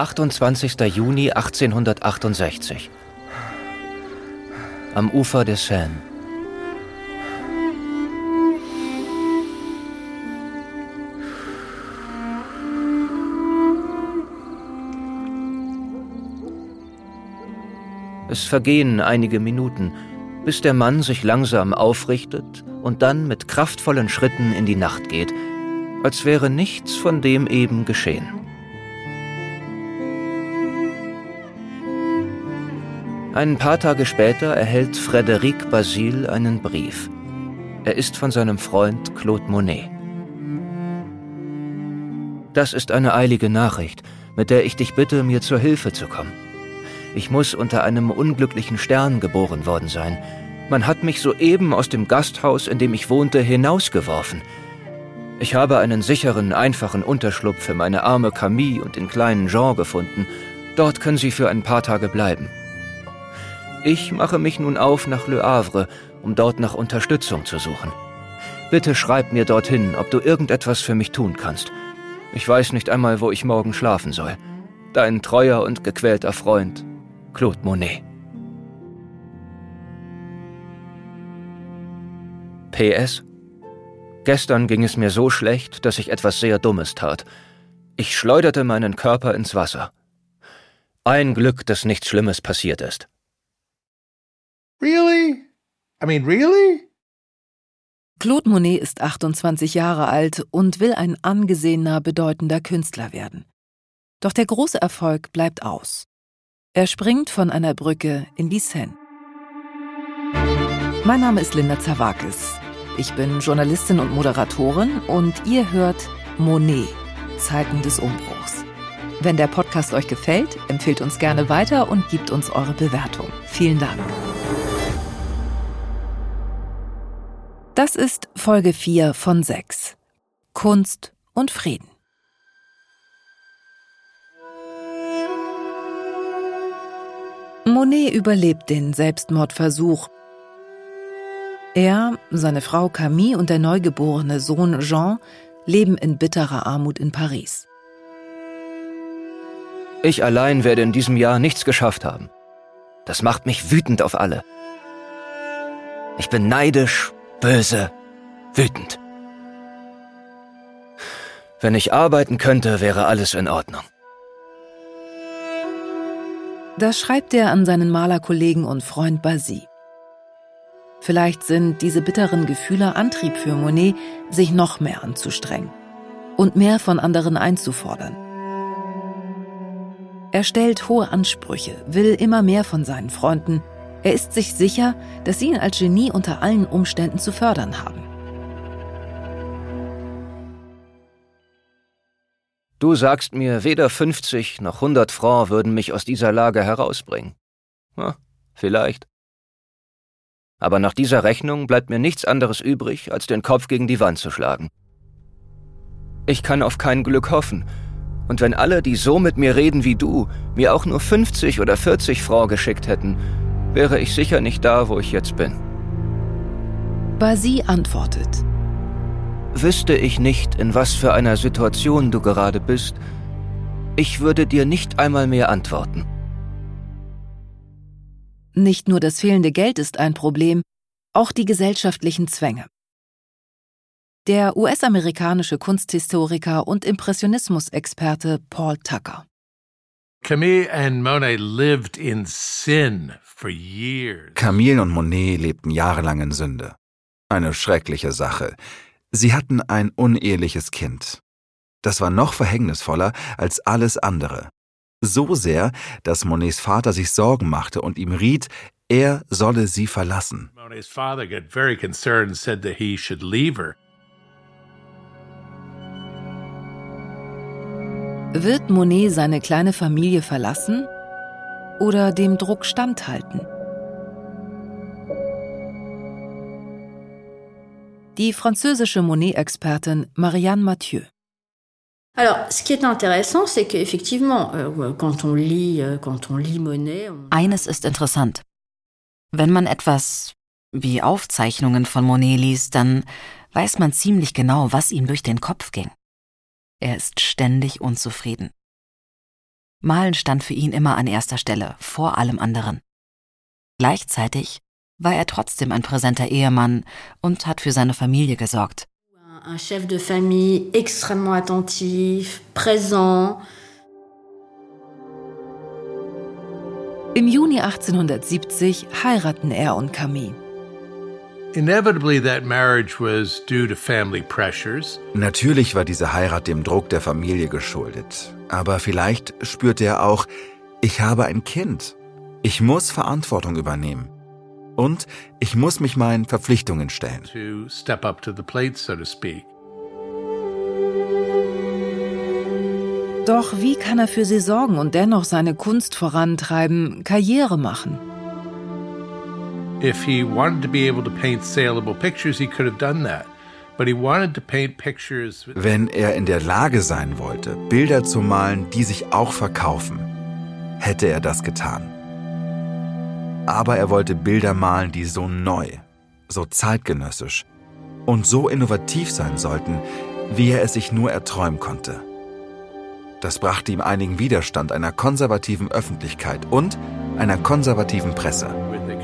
28. Juni 1868. Am Ufer der Seine. Es vergehen einige Minuten, bis der Mann sich langsam aufrichtet und dann mit kraftvollen Schritten in die Nacht geht, als wäre nichts von dem eben geschehen. Ein paar Tage später erhält Frédéric Basile einen Brief. Er ist von seinem Freund Claude Monet. Das ist eine eilige Nachricht, mit der ich dich bitte, mir zur Hilfe zu kommen. Ich muss unter einem unglücklichen Stern geboren worden sein. Man hat mich soeben aus dem Gasthaus, in dem ich wohnte, hinausgeworfen. Ich habe einen sicheren, einfachen Unterschlupf für meine arme Camille und den kleinen Jean gefunden. Dort können sie für ein paar Tage bleiben. Ich mache mich nun auf nach Le Havre, um dort nach Unterstützung zu suchen. Bitte schreib mir dorthin, ob du irgendetwas für mich tun kannst. Ich weiß nicht einmal, wo ich morgen schlafen soll. Dein treuer und gequälter Freund, Claude Monet. PS. Gestern ging es mir so schlecht, dass ich etwas sehr Dummes tat. Ich schleuderte meinen Körper ins Wasser. Ein Glück, dass nichts Schlimmes passiert ist. Really? I mean, really? Claude Monet ist 28 Jahre alt und will ein angesehener, bedeutender Künstler werden. Doch der große Erfolg bleibt aus. Er springt von einer Brücke in die Seine. Mein Name ist Linda Zawakis. Ich bin Journalistin und Moderatorin und ihr hört Monet, Zeiten des Umbruchs. Wenn der Podcast euch gefällt, empfehlt uns gerne weiter und gebt uns eure Bewertung. Vielen Dank. Das ist Folge 4 von 6. Kunst und Frieden. Monet überlebt den Selbstmordversuch. Er, seine Frau Camille und der neugeborene Sohn Jean leben in bitterer Armut in Paris. Ich allein werde in diesem Jahr nichts geschafft haben. Das macht mich wütend auf alle. Ich bin neidisch, böse, wütend. Wenn ich arbeiten könnte, wäre alles in Ordnung. Das schreibt er an seinen Malerkollegen und Freund Basy. Vielleicht sind diese bitteren Gefühle Antrieb für Monet, sich noch mehr anzustrengen und mehr von anderen einzufordern. Er stellt hohe Ansprüche, will immer mehr von seinen Freunden. Er ist sich sicher, dass sie ihn als Genie unter allen Umständen zu fördern haben. Du sagst mir, weder 50 noch 100 Francs würden mich aus dieser Lage herausbringen. Na, vielleicht. Aber nach dieser Rechnung bleibt mir nichts anderes übrig, als den Kopf gegen die Wand zu schlagen. Ich kann auf kein Glück hoffen. Und wenn alle, die so mit mir reden wie du, mir auch nur 50 oder 40 Francs geschickt hätten, wäre ich sicher nicht da, wo ich jetzt bin. Basi antwortet. Wüsste ich nicht, in was für einer Situation du gerade bist, ich würde dir nicht einmal mehr antworten. Nicht nur das fehlende Geld ist ein Problem, auch die gesellschaftlichen Zwänge. Der US-amerikanische Kunsthistoriker und Impressionismusexperte Paul Tucker. Camille and Monet lived in sin for years. Camille und Monet lebten jahrelang in Sünde. Eine schreckliche Sache. Sie hatten ein uneheliches Kind. Das war noch verhängnisvoller als alles andere. So sehr, dass Monets Vater sich Sorgen machte und ihm riet, er solle sie verlassen. Monet's father got very concerned and said that he should leave her. Wird Monet seine kleine Familie verlassen oder dem Druck standhalten? Die französische Monet-Expertin Marianne Mathieu. Euh, euh. Eines ist interessant. Wenn man etwas wie Aufzeichnungen von Monet liest, dann weiß man ziemlich genau, was ihm durch den Kopf ging. Er ist ständig unzufrieden. Malen stand für ihn immer an erster Stelle, vor allem anderen. Gleichzeitig war er trotzdem ein präsenter Ehemann und hat für seine Familie gesorgt. Un chef de famille extrêmement attentif, présent. Im Juni 1870 heiraten er und Camille. Natürlich war diese Heirat dem Druck der Familie geschuldet. Aber vielleicht spürte er auch, ich habe ein Kind. Ich muss Verantwortung übernehmen. Und ich muss mich meinen Verpflichtungen stellen. To step up to the plate, so to speak. Doch wie kann er für sie sorgen und dennoch seine Kunst vorantreiben, Karriere machen? If he wanted to be able to paint saleable pictures, he could have done that. Wenn er in der Lage sein wollte, Bilder zu malen, die sich auch verkaufen, hätte er das getan. Aber er wollte Bilder malen, die so neu, so zeitgenössisch und so innovativ sein sollten, wie er es sich nur erträumen konnte. Das brachte ihm einigen Widerstand einer konservativen Öffentlichkeit und einer konservativen Presse.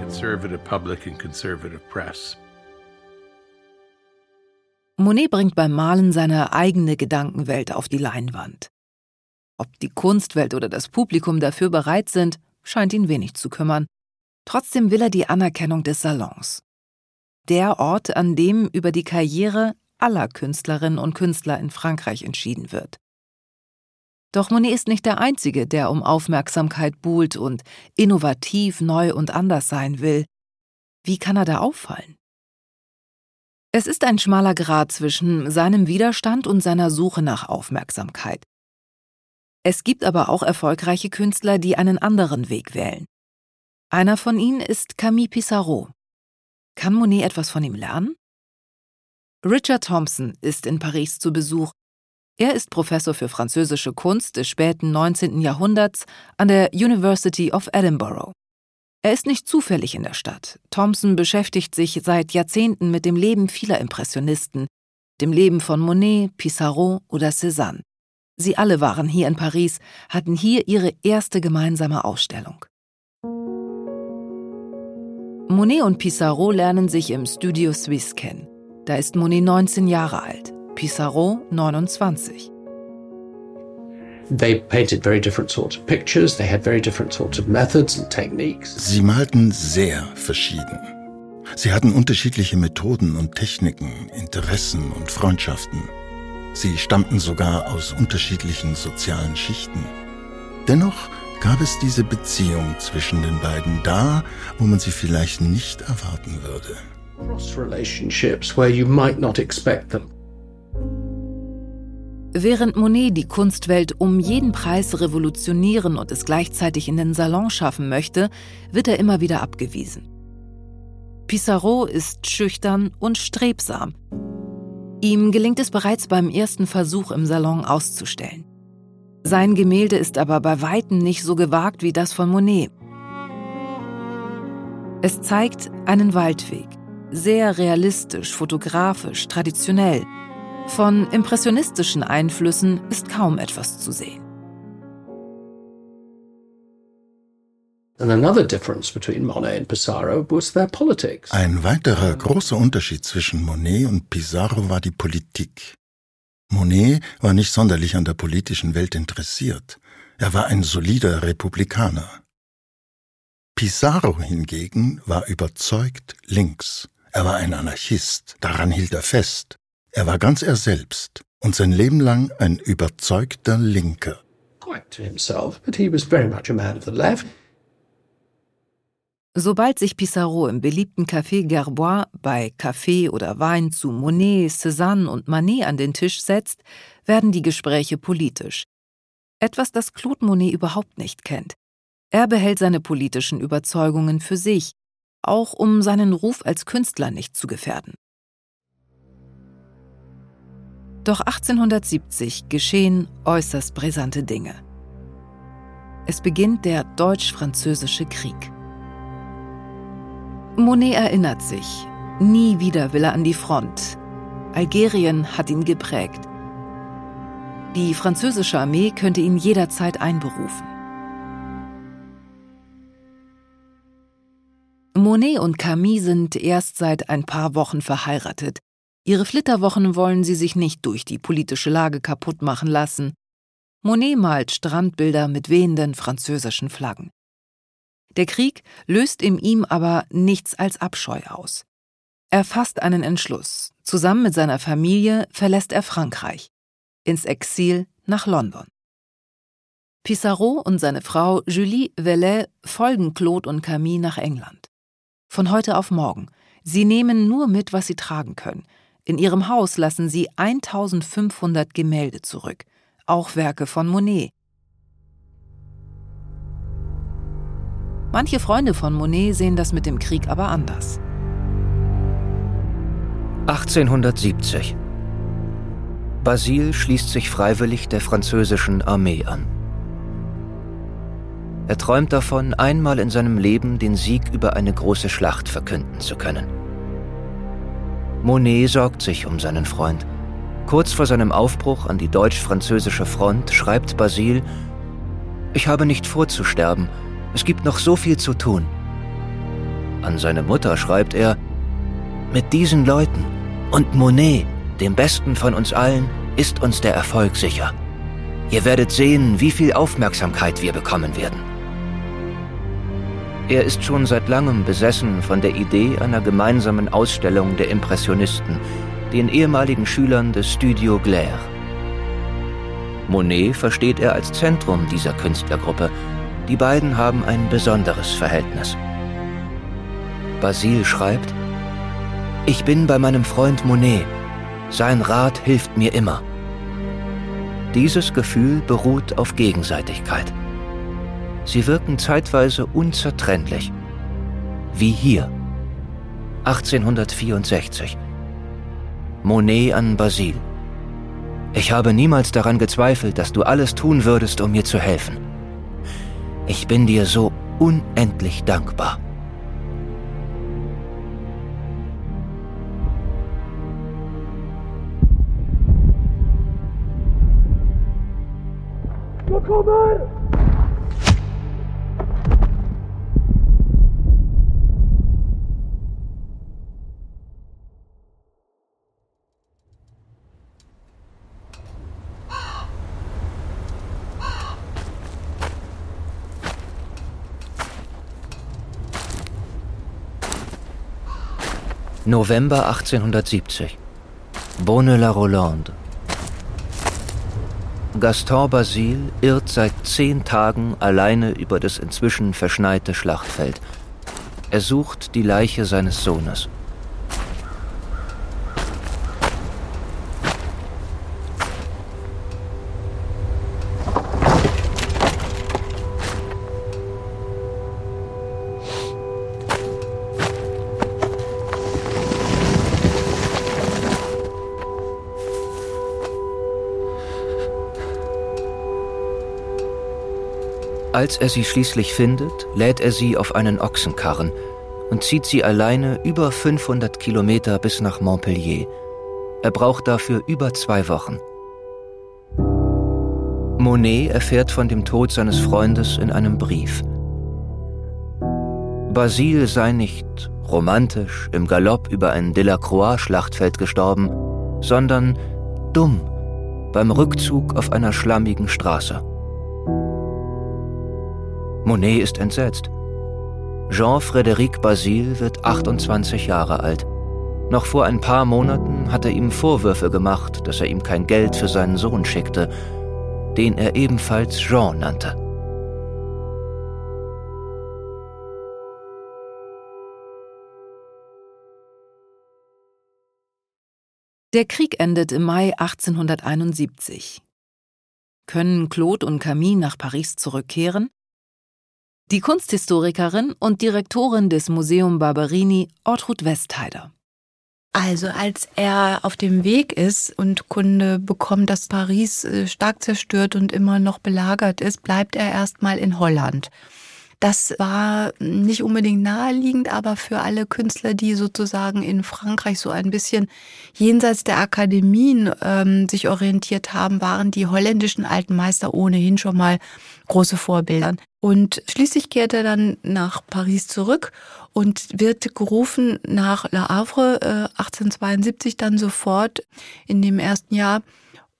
Conservative public and conservative press. Monet bringt beim Malen seine eigene Gedankenwelt auf die Leinwand. Ob die Kunstwelt oder das Publikum dafür bereit sind, scheint ihn wenig zu kümmern. Trotzdem will er die Anerkennung des Salons. Der Ort, an dem über die Karriere aller Künstlerinnen und Künstler in Frankreich entschieden wird. Doch Monet ist nicht der Einzige, der um Aufmerksamkeit buhlt und innovativ, neu und anders sein will. Wie kann er da auffallen? Es ist ein schmaler Grat zwischen seinem Widerstand und seiner Suche nach Aufmerksamkeit. Es gibt aber auch erfolgreiche Künstler, die einen anderen Weg wählen. Einer von ihnen ist Camille Pissarro. Kann Monet etwas von ihm lernen? Richard Thompson ist in Paris zu Besuch. Er ist Professor für französische Kunst des späten 19. Jahrhunderts an der University of Edinburgh. Er ist nicht zufällig in der Stadt. Thompson beschäftigt sich seit Jahrzehnten mit dem Leben vieler Impressionisten, dem Leben von Monet, Pissarro oder Cézanne. Sie alle waren hier in Paris, hatten hier ihre erste gemeinsame Ausstellung. Monet und Pissarro lernen sich im Studio Suisse kennen. Da ist Monet 19 Jahre alt, Pissarro 29. They painted very different sorts of pictures, they had very different sorts of methods and techniques. Sie malten sehr verschieden. Sie hatten unterschiedliche Methoden und Techniken, Interessen und Freundschaften. Sie stammten sogar aus unterschiedlichen sozialen Schichten. Dennoch gab es diese Beziehung zwischen den beiden da, wo man sie vielleicht nicht erwarten würde. Während Monet die Kunstwelt um jeden Preis revolutionieren und es gleichzeitig in den Salon schaffen möchte, wird er immer wieder abgewiesen. Pissarro ist schüchtern und strebsam. Ihm gelingt es bereits beim ersten Versuch im Salon auszustellen. Sein Gemälde ist aber bei weitem nicht so gewagt wie das von Monet. Es zeigt einen Waldweg, sehr realistisch, fotografisch, traditionell. Von impressionistischen Einflüssen ist kaum etwas zu sehen. And another difference between Monet and Pissarro was their politics. Ein weiterer großer Unterschied zwischen Monet und Pissarro war die Politik. Monet war nicht sonderlich an der politischen Welt interessiert. Er war ein solider Republikaner. Pissarro hingegen war überzeugt links. Er war ein Anarchist, daran hielt er fest. Er war ganz er selbst und sein Leben lang ein überzeugter Linker. Sobald sich Pissarro im beliebten Café Gerbois bei Kaffee oder Wein zu Monet, Cézanne und Manet an den Tisch setzt, werden die Gespräche politisch. Etwas, das Claude Monet überhaupt nicht kennt. Er behält seine politischen Überzeugungen für sich, auch um seinen Ruf als Künstler nicht zu gefährden. Doch 1870 geschehen äußerst brisante Dinge. Es beginnt der Deutsch-Französische Krieg. Monet erinnert sich, nie wieder will er an die Front. Algerien hat ihn geprägt. Die französische Armee könnte ihn jederzeit einberufen. Monet und Camille sind erst seit ein paar Wochen verheiratet, Ihre Flitterwochen wollen sie sich nicht durch die politische Lage kaputt machen lassen. Monet malt Strandbilder mit wehenden französischen Flaggen. Der Krieg löst in ihm aber nichts als Abscheu aus. Er fasst einen Entschluss. Zusammen mit seiner Familie verlässt er Frankreich. Ins Exil nach London. Pissarro und seine Frau Julie Vellet folgen Claude und Camille nach England. Von heute auf morgen. Sie nehmen nur mit, was sie tragen können. In ihrem Haus lassen sie 1500 Gemälde zurück, auch Werke von Monet. Manche Freunde von Monet sehen das mit dem Krieg aber anders. 1870. Basile schließt sich freiwillig der französischen Armee an. Er träumt davon, einmal in seinem Leben den Sieg über eine große Schlacht verkünden zu können. Monet sorgt sich um seinen Freund. Kurz vor seinem Aufbruch an die deutsch-französische Front schreibt Basile, ich habe nicht vorzusterben, es gibt noch so viel zu tun. An seine Mutter schreibt er, mit diesen Leuten und Monet, dem besten von uns allen, ist uns der Erfolg sicher. Ihr werdet sehen, wie viel Aufmerksamkeit wir bekommen werden. Er ist schon seit langem besessen von der Idee einer gemeinsamen Ausstellung der Impressionisten, den ehemaligen Schülern des Studio Glaire. Monet versteht er als Zentrum dieser Künstlergruppe. Die beiden haben ein besonderes Verhältnis. Basile schreibt, ich bin bei meinem Freund Monet. Sein Rat hilft mir immer. Dieses Gefühl beruht auf Gegenseitigkeit. Sie wirken zeitweise unzertrennlich. Wie hier. 1864. Monet an Basile. Ich habe niemals daran gezweifelt, dass du alles tun würdest, um mir zu helfen. Ich bin dir so unendlich dankbar. Willkommen! November 1870. Bonne-la-Rolande. Gaston Basile irrt seit zehn Tagen alleine über das inzwischen verschneite Schlachtfeld. Er sucht die Leiche seines Sohnes. Als er sie schließlich findet, lädt er sie auf einen Ochsenkarren und zieht sie alleine über 500 Kilometer bis nach Montpellier. Er braucht dafür über zwei Wochen. Monet erfährt von dem Tod seines Freundes in einem Brief. Basile sei nicht romantisch im Galopp über ein Delacroix-Schlachtfeld gestorben, sondern dumm beim Rückzug auf einer schlammigen Straße. Monet ist entsetzt. Jean-Frédéric Basile wird 28 Jahre alt. Noch vor ein paar Monaten hat er ihm Vorwürfe gemacht, dass er ihm kein Geld für seinen Sohn schickte, den er ebenfalls Jean nannte. Der Krieg endet im Mai 1871. Können Claude und Camille nach Paris zurückkehren? Die Kunsthistorikerin und Direktorin des Museum Barberini, Ortrud Westheider. Also als er auf dem Weg ist und Kunde bekommt, dass Paris äh, stark zerstört und immer noch belagert ist, bleibt er erstmal in Holland. Das war nicht unbedingt naheliegend, aber für alle Künstler, die sozusagen in Frankreich so ein bisschen jenseits der Akademien ähm, sich orientiert haben, waren die holländischen alten Meister ohnehin schon mal große Vorbilder. Und schließlich kehrt er dann nach Paris zurück und wird gerufen nach Le Havre äh, 1872 dann sofort in dem ersten Jahr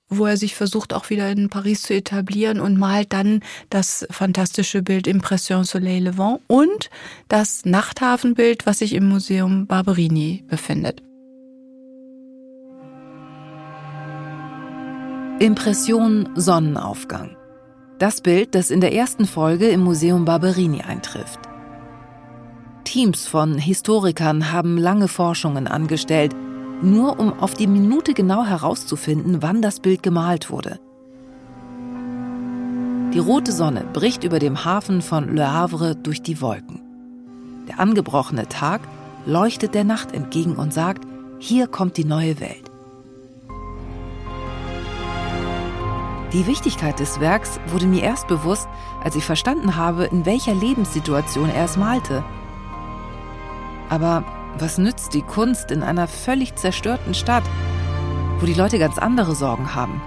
wo er sich versucht, auch wieder in Paris zu etablieren und malt dann das fantastische Bild Impression Soleil Levant und das Nachthafenbild, was sich im Museum Barberini befindet. Impression Sonnenaufgang. Das Bild, das in der ersten Folge im Museum Barberini eintrifft. Teams von Historikern haben lange Forschungen angestellt, nur um auf die Minute genau herauszufinden, wann das Bild gemalt wurde. Die rote Sonne bricht über dem Hafen von Le Havre durch die Wolken. Der angebrochene Tag leuchtet der Nacht entgegen und sagt, hier kommt die neue Welt. Die Wichtigkeit des Werks wurde mir erst bewusst, als ich verstanden habe, in welcher Lebenssituation er es malte. Aber was nützt die Kunst in einer völlig zerstörten Stadt, wo die Leute ganz andere Sorgen haben?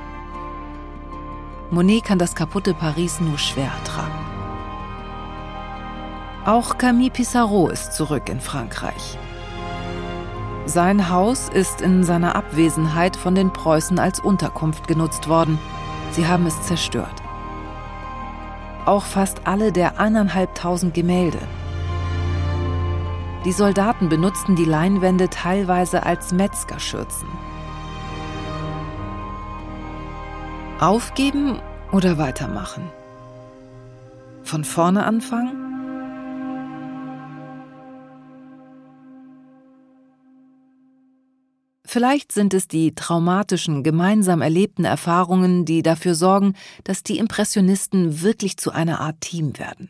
Monet kann das kaputte Paris nur schwer ertragen. Auch Camille Pissarro ist zurück in Frankreich. Sein Haus ist in seiner Abwesenheit von den Preußen als Unterkunft genutzt worden. Sie haben es zerstört. Auch fast alle der eineinhalbtausend Gemälde, die Soldaten benutzten die Leinwände teilweise als Metzgerschürzen. Aufgeben oder weitermachen? Von vorne anfangen? Vielleicht sind es die traumatischen, gemeinsam erlebten Erfahrungen, die dafür sorgen, dass die Impressionisten wirklich zu einer Art Team werden.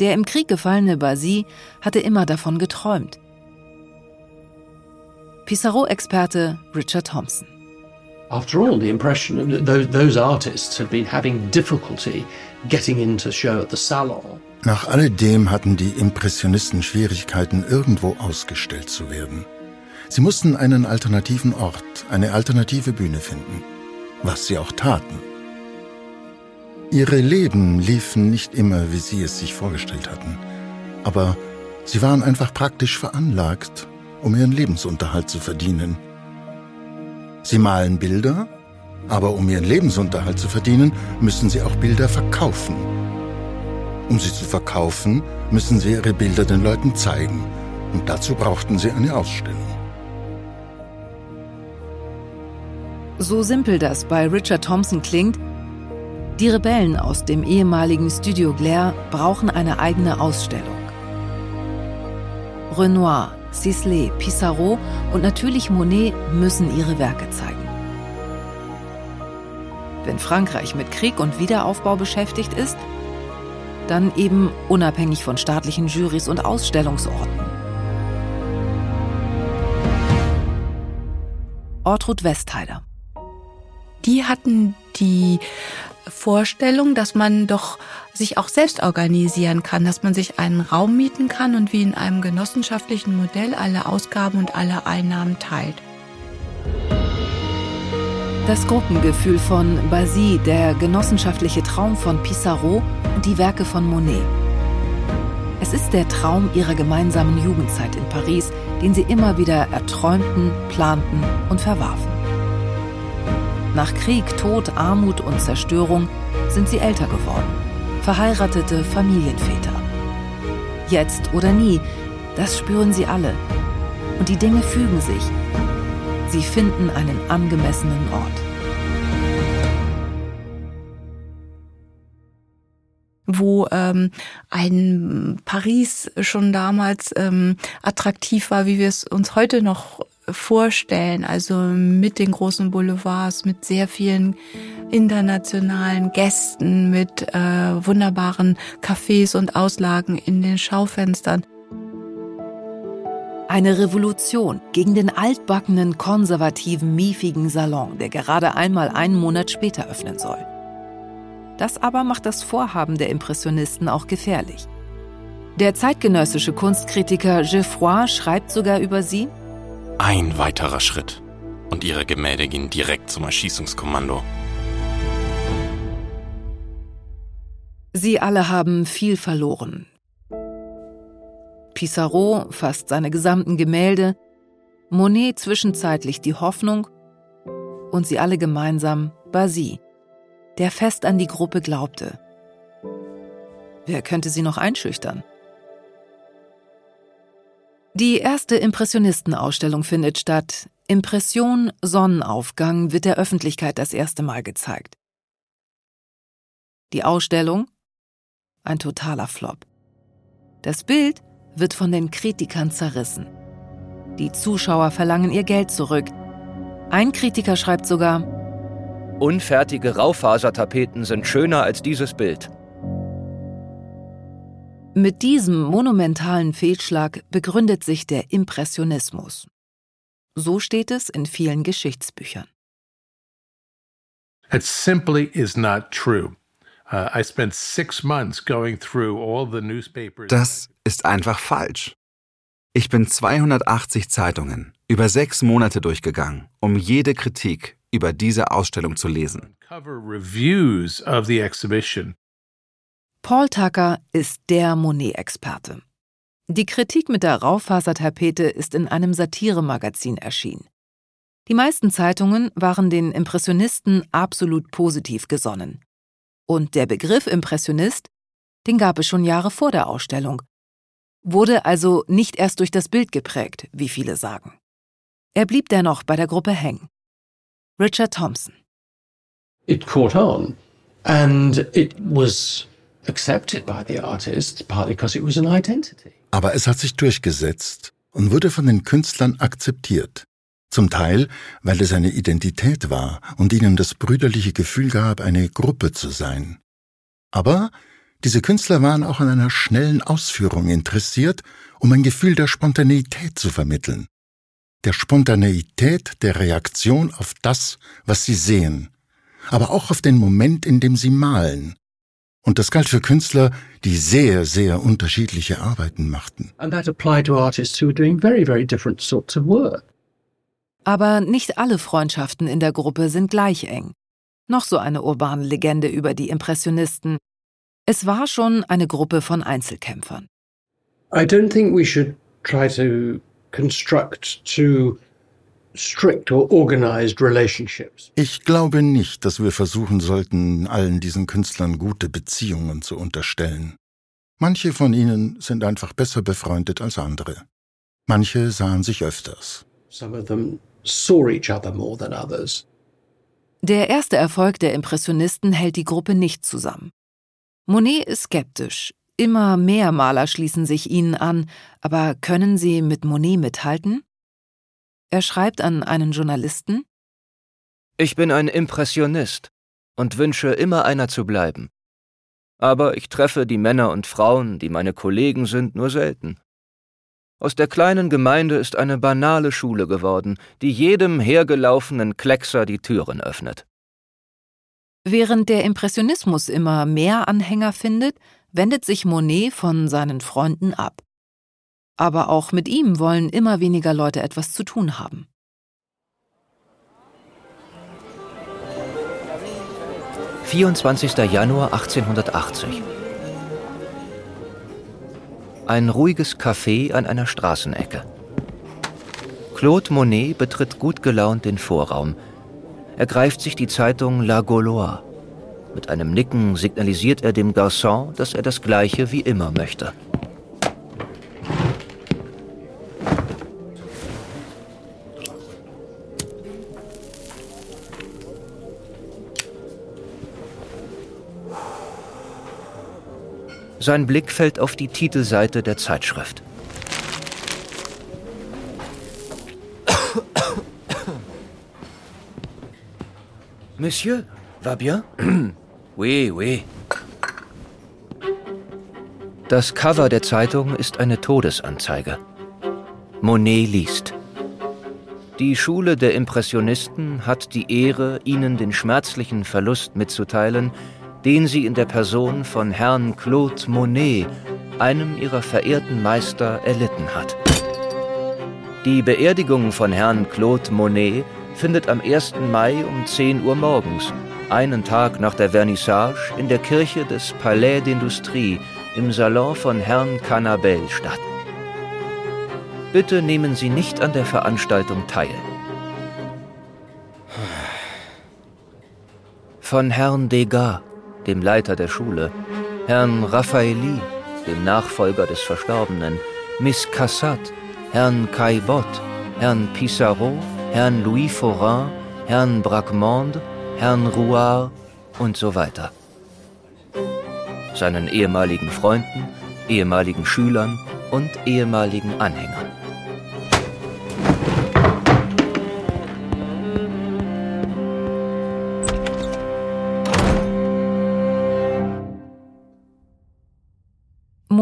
Der im Krieg gefallene Basy hatte immer davon geträumt. Pissarro-Experte Richard Thompson. After all, the impression those artists had been having difficulty getting into show at the salon. Nach alledem hatten die Impressionisten Schwierigkeiten, irgendwo ausgestellt zu werden. Sie mussten einen alternativen Ort, eine alternative Bühne finden, was sie auch taten. Ihre Leben liefen nicht immer, wie Sie es sich vorgestellt hatten, aber sie waren einfach praktisch veranlagt, um ihren Lebensunterhalt zu verdienen. Sie malen Bilder, aber um ihren Lebensunterhalt zu verdienen, müssen sie auch Bilder verkaufen. Um sie zu verkaufen, müssen sie ihre Bilder den Leuten zeigen, und dazu brauchten sie eine Ausstellung. So simpel das bei Richard Thompson klingt, die Rebellen aus dem ehemaligen Studio Glaire brauchen eine eigene Ausstellung. Renoir, Sisley, Pissarro und natürlich Monet müssen ihre Werke zeigen. Wenn Frankreich mit Krieg und Wiederaufbau beschäftigt ist, dann eben unabhängig von staatlichen Jurys und Ausstellungsorten. Ortrud Westheider. Die hatten die Vorstellung, dass man doch sich auch selbst organisieren kann, dass man sich einen Raum mieten kann und wie in einem genossenschaftlichen Modell alle Ausgaben und alle Einnahmen teilt. Das Gruppengefühl von Basy, der genossenschaftliche Traum von Pissarro und die Werke von Monet. Es ist der Traum ihrer gemeinsamen Jugendzeit in Paris, den sie immer wieder erträumten, planten und verwarfen. Nach Krieg, Tod, Armut und Zerstörung sind sie älter geworden. Verheiratete Familienväter. Jetzt oder nie, das spüren sie alle. Und die Dinge fügen sich. Sie finden einen angemessenen Ort. wo ähm, ein Paris schon damals ähm, attraktiv war, wie wir es uns heute noch vorstellen, also mit den großen Boulevards, mit sehr vielen internationalen Gästen, mit äh, wunderbaren Cafés und Auslagen in den Schaufenstern. Eine Revolution gegen den altbackenen, konservativen, miefigen Salon, der gerade einmal einen Monat später öffnen soll. Das aber macht das Vorhaben der Impressionisten auch gefährlich. Der zeitgenössische Kunstkritiker Geoffroy schreibt sogar über sie: Ein weiterer Schritt und ihre Gemälde gehen direkt zum Erschießungskommando. Sie alle haben viel verloren. Pissarro fast seine gesamten Gemälde, Monet zwischenzeitlich die Hoffnung und sie alle gemeinsam Basy, der fest an die Gruppe glaubte. Wer könnte sie noch einschüchtern? Die erste Impressionistenausstellung findet statt. Impression Sonnenaufgang wird der Öffentlichkeit das erste Mal gezeigt. Die Ausstellung ein totaler Flop. Das Bild wird von den Kritikern zerrissen. Die Zuschauer verlangen ihr Geld zurück. Ein Kritiker schreibt sogar, Unfertige Raufasertapeten sind schöner als dieses Bild. Mit diesem monumentalen Fehlschlag begründet sich der Impressionismus. So steht es in vielen Geschichtsbüchern. It simply is not true. Uh, I spent six months going through all the newspapers. Das ist einfach falsch. Ich bin 280 Zeitungen über sechs Monate durchgegangen, um jede Kritik über diese Ausstellung zu lesen. Cover reviews of the exhibition. Paul Tucker ist der Monet-Experte. Die Kritik mit der Raufasertapete ist in einem Satiremagazin erschienen. Die meisten Zeitungen waren den Impressionisten absolut positiv gesonnen. Und der Begriff Impressionist, den gab es schon Jahre vor der Ausstellung, wurde also nicht erst durch das Bild geprägt, wie viele sagen. Er blieb dennoch bei der Gruppe hängen. Richard Thompson. It caught on and it was accepted by the artists partly because it was an identity. Aber es hat sich durchgesetzt und wurde von den Künstlern akzeptiert. Zum Teil, weil es eine Identität war und ihnen das brüderliche Gefühl gab, eine Gruppe zu sein. Aber diese Künstler waren auch an einer schnellen Ausführung interessiert, um ein Gefühl der Spontaneität zu vermitteln. Der Spontaneität der Reaktion auf das, was sie sehen, aber auch auf den Moment, in dem sie malen. Und das galt für Künstler, die sehr, sehr unterschiedliche Arbeiten machten. Very, very. Aber nicht alle Freundschaften in der Gruppe sind gleich eng. Noch so eine urbane Legende über die Impressionisten. Es war schon eine Gruppe von Einzelkämpfern. I don't think we should try to construct too Ich glaube nicht, dass wir versuchen sollten, allen diesen Künstlern gute Beziehungen zu unterstellen. Manche von ihnen sind einfach besser befreundet als andere. Manche sahen sich öfters. Some of them saw each other more than others. Der erste Erfolg der Impressionisten hält die Gruppe nicht zusammen. Monet ist skeptisch. Immer mehr Maler schließen sich ihnen an, aber können sie mit Monet mithalten? Er schreibt an einen Journalisten Ich bin ein Impressionist und wünsche immer einer zu bleiben. Aber ich treffe die Männer und Frauen, die meine Kollegen sind, nur selten. Aus der kleinen Gemeinde ist eine banale Schule geworden, die jedem hergelaufenen Kleckser die Türen öffnet. Während der Impressionismus immer mehr Anhänger findet, wendet sich Monet von seinen Freunden ab. Aber auch mit ihm wollen immer weniger Leute etwas zu tun haben. »24. Januar 1880. Ein ruhiges Café an einer Straßenecke. Claude Monet betritt gut gelaunt den Vorraum. Er greift sich die Zeitung La Gauloise. Mit einem Nicken signalisiert er dem Garçon, dass er das Gleiche wie immer möchte. Sein Blick fällt auf die Titelseite der Zeitschrift. Monsieur, va bien? Oui, oui. Das Cover der Zeitung ist eine Todesanzeige. Monet liest. Die Schule der Impressionisten hat die Ehre, Ihnen den schmerzlichen Verlust mitzuteilen, den sie in der Person von Herrn Claude Monet, einem ihrer verehrten Meister, erlitten hat. Die Beerdigung von Herrn Claude Monet findet am 1. Mai um 10 Uhr morgens, einen Tag nach der Vernissage, in der Kirche des Palais d'Industrie im Salon von Herrn Canabel statt. Bitte nehmen Sie nicht an der Veranstaltung teil. Von Herrn Degas, dem Leiter der Schule, Herrn Raffaeli, dem Nachfolger des Verstorbenen, Miss Cassat, Herrn Caillebotte, Herrn Pissarro, Herrn Louis Forain, Herrn Bracquemond, Herrn Rouard und so weiter. Seinen ehemaligen Freunden, ehemaligen Schülern und ehemaligen Anhängern.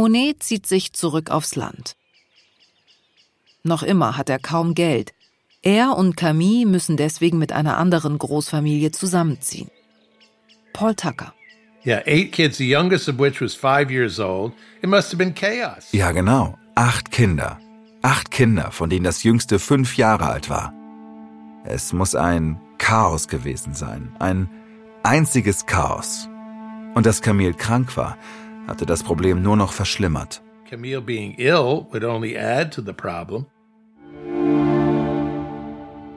Monet zieht sich zurück aufs Land. Noch immer hat er kaum Geld. Er und Camille müssen deswegen mit einer anderen Großfamilie zusammenziehen. Paul Tucker. Yeah, eight kids, the youngest of which was five years old. It must have been chaos. Ja, genau. Acht Kinder. Acht Kinder, von denen das jüngste fünf Jahre alt war. Es muss ein Chaos gewesen sein. Ein einziges Chaos. Und dass Camille krank war, hatte das Problem nur noch verschlimmert. Camille being ill would only add to the problem.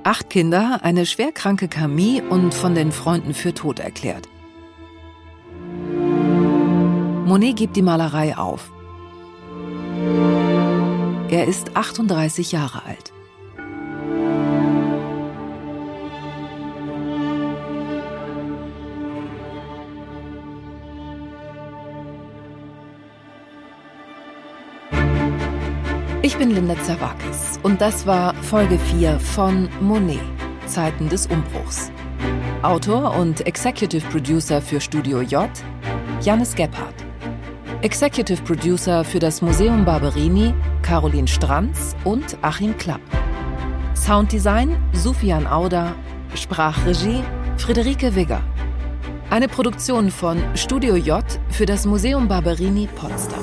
Acht Kinder, eine schwerkranke Camille und von den Freunden für tot erklärt. Monet gibt die Malerei auf. Er ist 38 Jahre alt. Linda Zawakis und das war Folge 4 von Monet, Zeiten des Umbruchs. Autor und Executive Producer für Studio J, Janis Gebhardt. Executive Producer für das Museum Barberini, Caroline Stranz und Achim Klapp. Sounddesign Sufian Auda, Sprachregie Friederike Wigger. Eine Produktion von Studio J für das Museum Barberini Potsdam.